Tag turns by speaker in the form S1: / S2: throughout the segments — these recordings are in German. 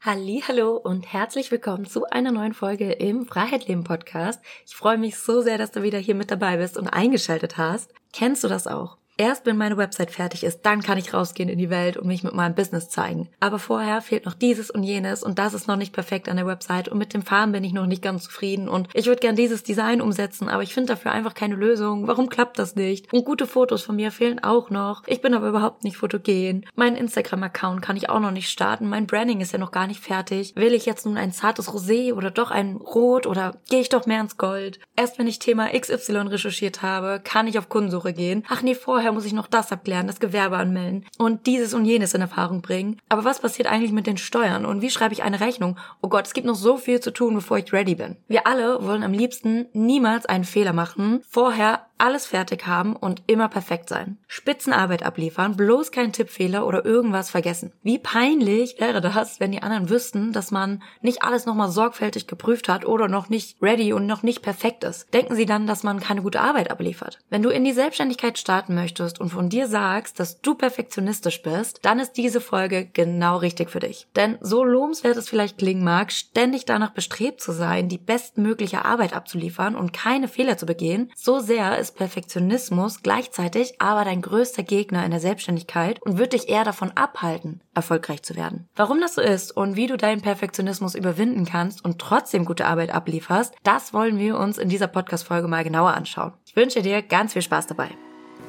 S1: Hallo und herzlich willkommen zu einer neuen Folge im Freiheitsleben Podcast. Ich freue mich so sehr, dass du wieder hier mit dabei bist und eingeschaltet hast. Kennst du das auch? Erst wenn meine Website fertig ist, dann kann ich rausgehen in die Welt und mich mit meinem Business zeigen. Aber vorher fehlt noch dieses und jenes und das ist noch nicht perfekt an der Website und mit dem Farben bin ich noch nicht ganz zufrieden und ich würde gern dieses Design umsetzen, aber ich finde dafür einfach keine Lösung. Warum klappt das nicht? Und gute Fotos von mir fehlen auch noch. Ich bin aber überhaupt nicht fotogen. Mein Instagram-Account kann ich auch noch nicht starten. Mein Branding ist ja noch gar nicht fertig. Will ich jetzt nun ein zartes Rosé oder doch ein Rot oder gehe ich doch mehr ins Gold? Erst wenn ich Thema XY recherchiert habe, kann ich auf Kundensuche gehen. Ach nee, vorher vorher muss ich noch das abklären, das Gewerbe anmelden und dieses und jenes in Erfahrung bringen. Aber was passiert eigentlich mit den Steuern und wie schreibe ich eine Rechnung? Oh Gott, es gibt noch so viel zu tun, bevor ich ready bin. Wir alle wollen am liebsten niemals einen Fehler machen, vorher alles fertig haben und immer perfekt sein. Spitzenarbeit abliefern, bloß kein Tippfehler oder irgendwas vergessen. Wie peinlich wäre das, wenn die anderen wüssten, dass man nicht alles nochmal sorgfältig geprüft hat oder noch nicht ready und noch nicht perfekt ist. Denken sie dann, dass man keine gute Arbeit abliefert. Wenn du in die Selbstständigkeit starten möchtest und von dir sagst, dass du perfektionistisch bist, dann ist diese Folge genau richtig für dich. Denn so lobenswert es vielleicht klingen mag, ständig danach bestrebt zu sein, die bestmögliche Arbeit abzuliefern und keine Fehler zu begehen, so sehr ist ist Perfektionismus gleichzeitig aber dein größter Gegner in der Selbstständigkeit und wird dich eher davon abhalten, erfolgreich zu werden. Warum das so ist und wie du deinen Perfektionismus überwinden kannst und trotzdem gute Arbeit ablieferst, das wollen wir uns in dieser Podcast-Folge mal genauer anschauen. Ich wünsche dir ganz viel Spaß dabei.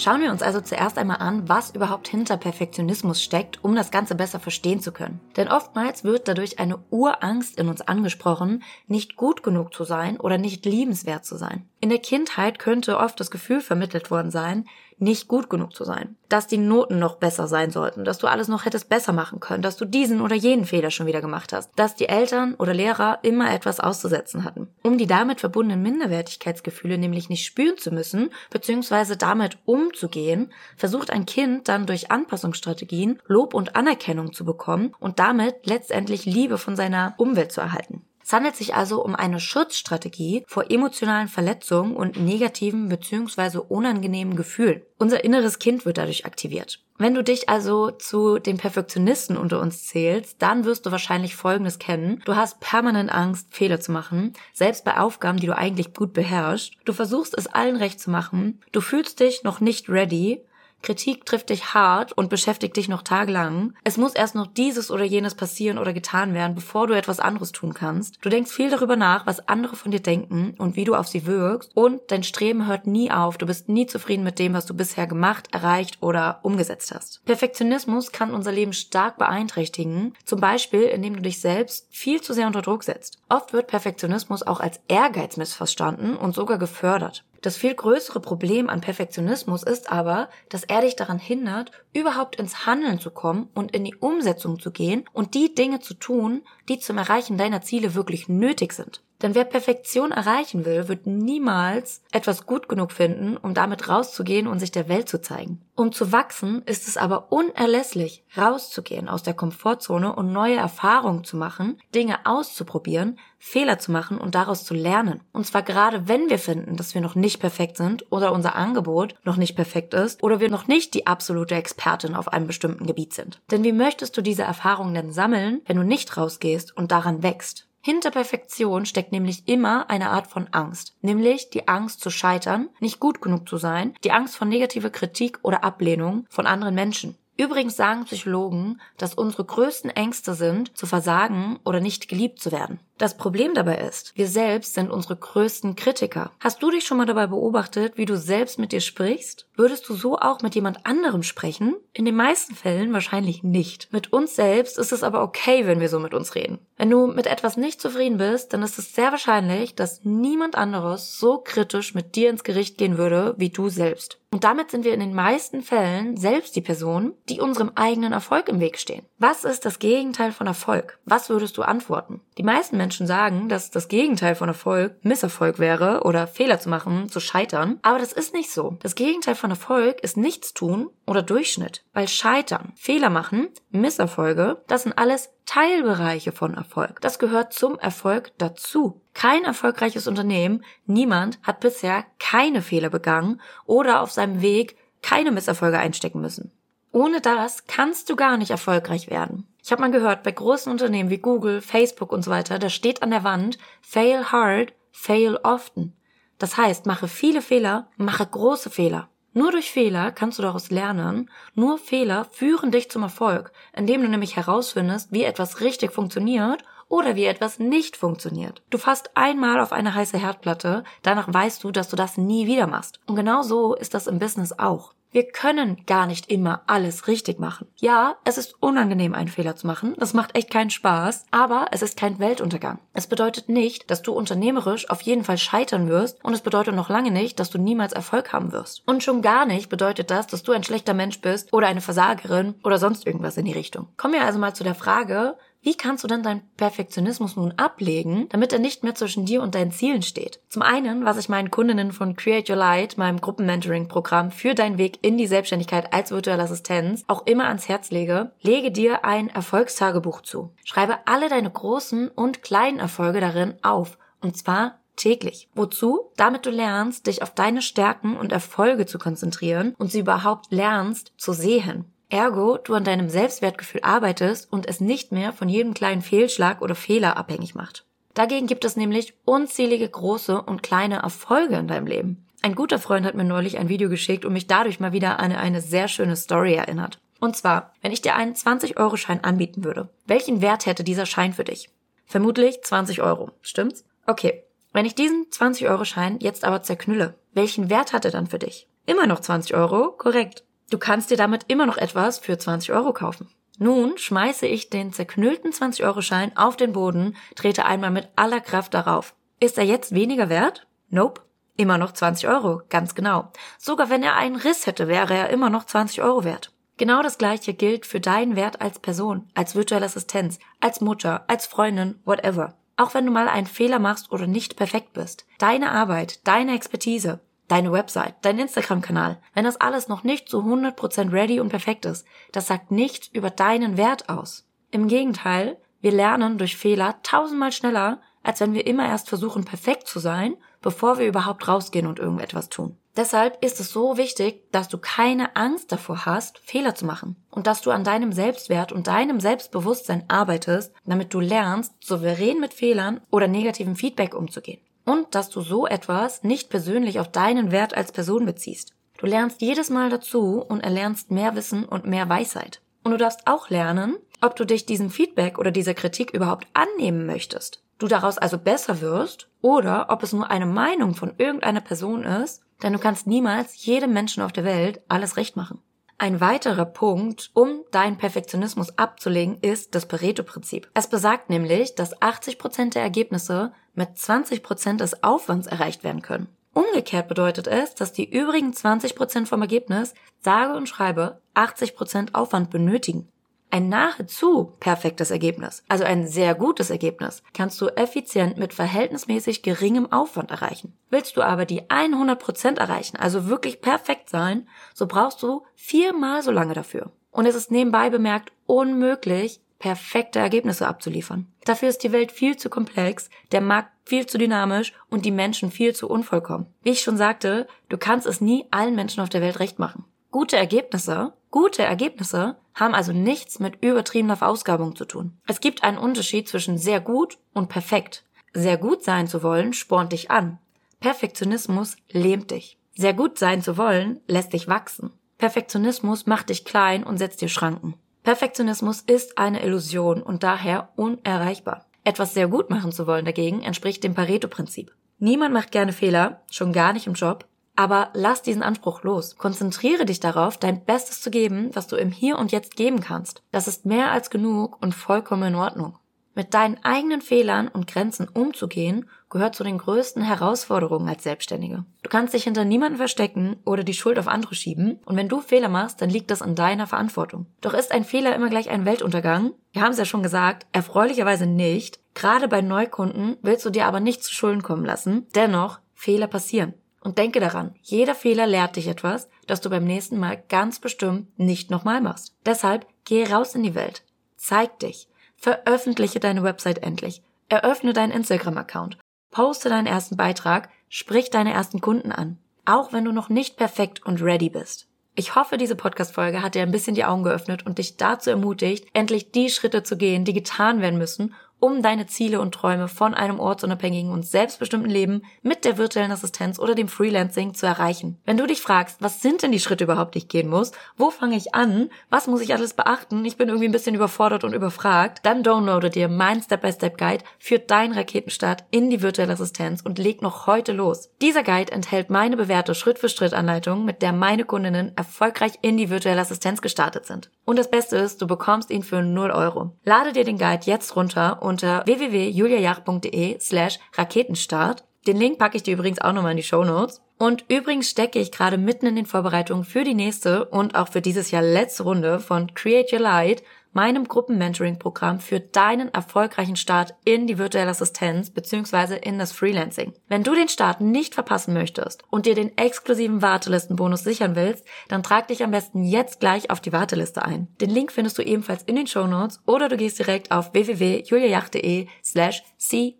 S1: Schauen wir uns also zuerst einmal an, was überhaupt hinter Perfektionismus steckt, um das Ganze besser verstehen zu können. Denn oftmals wird dadurch eine Urangst in uns angesprochen, nicht gut genug zu sein oder nicht liebenswert zu sein. In der Kindheit könnte oft das Gefühl vermittelt worden sein, nicht gut genug zu sein, dass die Noten noch besser sein sollten, dass du alles noch hättest besser machen können, dass du diesen oder jenen Fehler schon wieder gemacht hast, dass die Eltern oder Lehrer immer etwas auszusetzen hatten. Um die damit verbundenen Minderwertigkeitsgefühle nämlich nicht spüren zu müssen, beziehungsweise damit umzugehen, versucht ein Kind dann durch Anpassungsstrategien Lob und Anerkennung zu bekommen und damit letztendlich Liebe von seiner Umwelt zu erhalten. Es handelt sich also um eine Schutzstrategie vor emotionalen Verletzungen und negativen bzw. unangenehmen Gefühlen. Unser inneres Kind wird dadurch aktiviert. Wenn du dich also zu den Perfektionisten unter uns zählst, dann wirst du wahrscheinlich Folgendes kennen. Du hast permanent Angst, Fehler zu machen, selbst bei Aufgaben, die du eigentlich gut beherrschst. Du versuchst es allen recht zu machen. Du fühlst dich noch nicht ready Kritik trifft dich hart und beschäftigt dich noch tagelang. Es muss erst noch dieses oder jenes passieren oder getan werden, bevor du etwas anderes tun kannst. Du denkst viel darüber nach, was andere von dir denken und wie du auf sie wirkst und dein Streben hört nie auf. Du bist nie zufrieden mit dem, was du bisher gemacht, erreicht oder umgesetzt hast. Perfektionismus kann unser Leben stark beeinträchtigen, zum Beispiel indem du dich selbst viel zu sehr unter Druck setzt. Oft wird Perfektionismus auch als Ehrgeiz missverstanden und sogar gefördert. Das viel größere Problem an Perfektionismus ist aber, dass er dich daran hindert, überhaupt ins Handeln zu kommen und in die Umsetzung zu gehen und die Dinge zu tun, die zum Erreichen deiner Ziele wirklich nötig sind. Denn wer Perfektion erreichen will, wird niemals etwas gut genug finden, um damit rauszugehen und sich der Welt zu zeigen. Um zu wachsen, ist es aber unerlässlich, rauszugehen aus der Komfortzone und neue Erfahrungen zu machen, Dinge auszuprobieren, Fehler zu machen und daraus zu lernen. Und zwar gerade wenn wir finden, dass wir noch nicht perfekt sind oder unser Angebot noch nicht perfekt ist oder wir noch nicht die absolute Expertin auf einem bestimmten Gebiet sind. Denn wie möchtest du diese Erfahrungen denn sammeln, wenn du nicht rausgehst und daran wächst? Hinter Perfektion steckt nämlich immer eine Art von Angst, nämlich die Angst zu scheitern, nicht gut genug zu sein, die Angst vor negativer Kritik oder Ablehnung von anderen Menschen. Übrigens sagen Psychologen, dass unsere größten Ängste sind, zu versagen oder nicht geliebt zu werden. Das Problem dabei ist, wir selbst sind unsere größten Kritiker. Hast du dich schon mal dabei beobachtet, wie du selbst mit dir sprichst? Würdest du so auch mit jemand anderem sprechen? In den meisten Fällen wahrscheinlich nicht. Mit uns selbst ist es aber okay, wenn wir so mit uns reden. Wenn du mit etwas nicht zufrieden bist, dann ist es sehr wahrscheinlich, dass niemand anderes so kritisch mit dir ins Gericht gehen würde wie du selbst. Und damit sind wir in den meisten Fällen selbst die Person, die unserem eigenen Erfolg im Weg stehen. Was ist das Gegenteil von Erfolg? Was würdest du antworten? Die meisten Menschen sagen, dass das Gegenteil von Erfolg Misserfolg wäre oder Fehler zu machen, zu scheitern. Aber das ist nicht so. Das Gegenteil von Erfolg ist Nichtstun oder Durchschnitt. Weil Scheitern, Fehler machen, Misserfolge, das sind alles Teilbereiche von Erfolg. Das gehört zum Erfolg dazu. Kein erfolgreiches Unternehmen, niemand hat bisher keine Fehler begangen oder auf seinem Weg keine Misserfolge einstecken müssen. Ohne das kannst du gar nicht erfolgreich werden. Ich habe mal gehört, bei großen Unternehmen wie Google, Facebook und so weiter, da steht an der Wand Fail hard, fail often. Das heißt, mache viele Fehler, mache große Fehler. Nur durch Fehler kannst du daraus lernen. Nur Fehler führen dich zum Erfolg, indem du nämlich herausfindest, wie etwas richtig funktioniert oder wie etwas nicht funktioniert. Du fasst einmal auf eine heiße Herdplatte, danach weißt du, dass du das nie wieder machst. Und genau so ist das im Business auch. Wir können gar nicht immer alles richtig machen. Ja, es ist unangenehm, einen Fehler zu machen. Das macht echt keinen Spaß, aber es ist kein Weltuntergang. Es bedeutet nicht, dass du unternehmerisch auf jeden Fall scheitern wirst und es bedeutet noch lange nicht, dass du niemals Erfolg haben wirst. Und schon gar nicht bedeutet das, dass du ein schlechter Mensch bist oder eine Versagerin oder sonst irgendwas in die Richtung. Kommen wir also mal zu der Frage, wie kannst du dann deinen Perfektionismus nun ablegen, damit er nicht mehr zwischen dir und deinen Zielen steht? Zum einen, was ich meinen Kundinnen von Create Your Light, meinem Gruppenmentoring-Programm für deinen Weg in die Selbstständigkeit als virtuelle Assistenz auch immer ans Herz lege, lege dir ein Erfolgstagebuch zu. Schreibe alle deine großen und kleinen Erfolge darin auf. Und zwar täglich. Wozu? Damit du lernst, dich auf deine Stärken und Erfolge zu konzentrieren und sie überhaupt lernst zu sehen. Ergo, du an deinem Selbstwertgefühl arbeitest und es nicht mehr von jedem kleinen Fehlschlag oder Fehler abhängig macht. Dagegen gibt es nämlich unzählige große und kleine Erfolge in deinem Leben. Ein guter Freund hat mir neulich ein Video geschickt und mich dadurch mal wieder an eine sehr schöne Story erinnert. Und zwar, wenn ich dir einen 20-Euro-Schein anbieten würde, welchen Wert hätte dieser Schein für dich? Vermutlich 20 Euro, stimmt's? Okay. Wenn ich diesen 20-Euro-Schein jetzt aber zerknülle, welchen Wert hat er dann für dich? Immer noch 20 Euro, korrekt. Du kannst dir damit immer noch etwas für 20 Euro kaufen. Nun schmeiße ich den zerknüllten 20-Euro-Schein auf den Boden, trete einmal mit aller Kraft darauf. Ist er jetzt weniger wert? Nope. Immer noch 20 Euro, ganz genau. Sogar wenn er einen Riss hätte, wäre er immer noch 20 Euro wert. Genau das gleiche gilt für deinen Wert als Person, als virtuelle Assistenz, als Mutter, als Freundin, whatever. Auch wenn du mal einen Fehler machst oder nicht perfekt bist. Deine Arbeit, deine Expertise, deine Website, dein Instagram-Kanal, wenn das alles noch nicht zu 100% ready und perfekt ist, das sagt nichts über deinen Wert aus. Im Gegenteil, wir lernen durch Fehler tausendmal schneller, als wenn wir immer erst versuchen, perfekt zu sein, bevor wir überhaupt rausgehen und irgendetwas tun. Deshalb ist es so wichtig, dass du keine Angst davor hast, Fehler zu machen und dass du an deinem Selbstwert und deinem Selbstbewusstsein arbeitest, damit du lernst, souverän mit Fehlern oder negativem Feedback umzugehen und dass du so etwas nicht persönlich auf deinen Wert als Person beziehst. Du lernst jedes Mal dazu und erlernst mehr Wissen und mehr Weisheit. Und du darfst auch lernen, ob du dich diesem Feedback oder dieser Kritik überhaupt annehmen möchtest. Du daraus also besser wirst oder ob es nur eine Meinung von irgendeiner Person ist, denn du kannst niemals jedem Menschen auf der Welt alles recht machen. Ein weiterer Punkt, um deinen Perfektionismus abzulegen, ist das Pareto-Prinzip. Es besagt nämlich, dass 80% der Ergebnisse mit 20% des Aufwands erreicht werden können. Umgekehrt bedeutet es, dass die übrigen 20% vom Ergebnis sage und schreibe 80% Aufwand benötigen. Ein nahezu perfektes Ergebnis, also ein sehr gutes Ergebnis, kannst du effizient mit verhältnismäßig geringem Aufwand erreichen. Willst du aber die 100% erreichen, also wirklich perfekt sein, so brauchst du viermal so lange dafür. Und es ist nebenbei bemerkt unmöglich, perfekte Ergebnisse abzuliefern. Dafür ist die Welt viel zu komplex, der Markt viel zu dynamisch und die Menschen viel zu unvollkommen. Wie ich schon sagte, du kannst es nie allen Menschen auf der Welt recht machen. Gute Ergebnisse, gute Ergebnisse haben also nichts mit übertriebener Verausgabung zu tun. Es gibt einen Unterschied zwischen sehr gut und perfekt. Sehr gut sein zu wollen spornt dich an. Perfektionismus lähmt dich. Sehr gut sein zu wollen lässt dich wachsen. Perfektionismus macht dich klein und setzt dir Schranken. Perfektionismus ist eine Illusion und daher unerreichbar. Etwas sehr gut machen zu wollen dagegen entspricht dem Pareto-Prinzip. Niemand macht gerne Fehler, schon gar nicht im Job, aber lass diesen Anspruch los. Konzentriere dich darauf, dein Bestes zu geben, was du im Hier und Jetzt geben kannst. Das ist mehr als genug und vollkommen in Ordnung. Mit deinen eigenen Fehlern und Grenzen umzugehen, gehört zu den größten Herausforderungen als Selbstständige. Du kannst dich hinter niemanden verstecken oder die Schuld auf andere schieben, und wenn du Fehler machst, dann liegt das an deiner Verantwortung. Doch ist ein Fehler immer gleich ein Weltuntergang? Wir haben es ja schon gesagt, erfreulicherweise nicht. Gerade bei Neukunden willst du dir aber nicht zu Schulden kommen lassen. Dennoch, Fehler passieren. Und denke daran, jeder Fehler lehrt dich etwas, das du beim nächsten Mal ganz bestimmt nicht nochmal machst. Deshalb geh raus in die Welt. Zeig dich. Veröffentliche deine Website endlich. Eröffne deinen Instagram-Account. Poste deinen ersten Beitrag. Sprich deine ersten Kunden an. Auch wenn du noch nicht perfekt und ready bist. Ich hoffe, diese Podcast-Folge hat dir ein bisschen die Augen geöffnet und dich dazu ermutigt, endlich die Schritte zu gehen, die getan werden müssen, um deine Ziele und Träume von einem ortsunabhängigen und selbstbestimmten Leben mit der virtuellen Assistenz oder dem Freelancing zu erreichen. Wenn du dich fragst, was sind denn die Schritte überhaupt, die ich gehen muss? Wo fange ich an? Was muss ich alles beachten? Ich bin irgendwie ein bisschen überfordert und überfragt. Dann downloade dir mein Step-by-Step-Guide für deinen Raketenstart in die virtuelle Assistenz und leg noch heute los. Dieser Guide enthält meine bewährte Schritt-für-Schritt-Anleitung, mit der meine Kundinnen erfolgreich in die virtuelle Assistenz gestartet sind. Und das Beste ist, du bekommst ihn für 0 Euro. Lade dir den Guide jetzt runter unter www.juliajach.de slash Raketenstart. Den Link packe ich dir übrigens auch nochmal in die Show Notes. Und übrigens stecke ich gerade mitten in den Vorbereitungen für die nächste und auch für dieses Jahr letzte Runde von Create Your Light, meinem Gruppenmentoring-Programm für deinen erfolgreichen Start in die virtuelle Assistenz bzw. in das Freelancing. Wenn du den Start nicht verpassen möchtest und dir den exklusiven Wartelistenbonus sichern willst, dann trag dich am besten jetzt gleich auf die Warteliste ein. Den Link findest du ebenfalls in den Show oder du gehst direkt auf www.juliajacht.de slash cyl,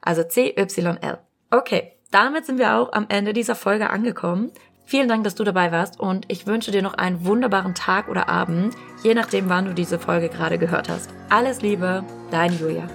S1: also C-Y-L. Okay, damit sind wir auch am Ende dieser Folge angekommen. Vielen Dank, dass du dabei warst und ich wünsche dir noch einen wunderbaren Tag oder Abend, je nachdem, wann du diese Folge gerade gehört hast. Alles Liebe, dein Julia.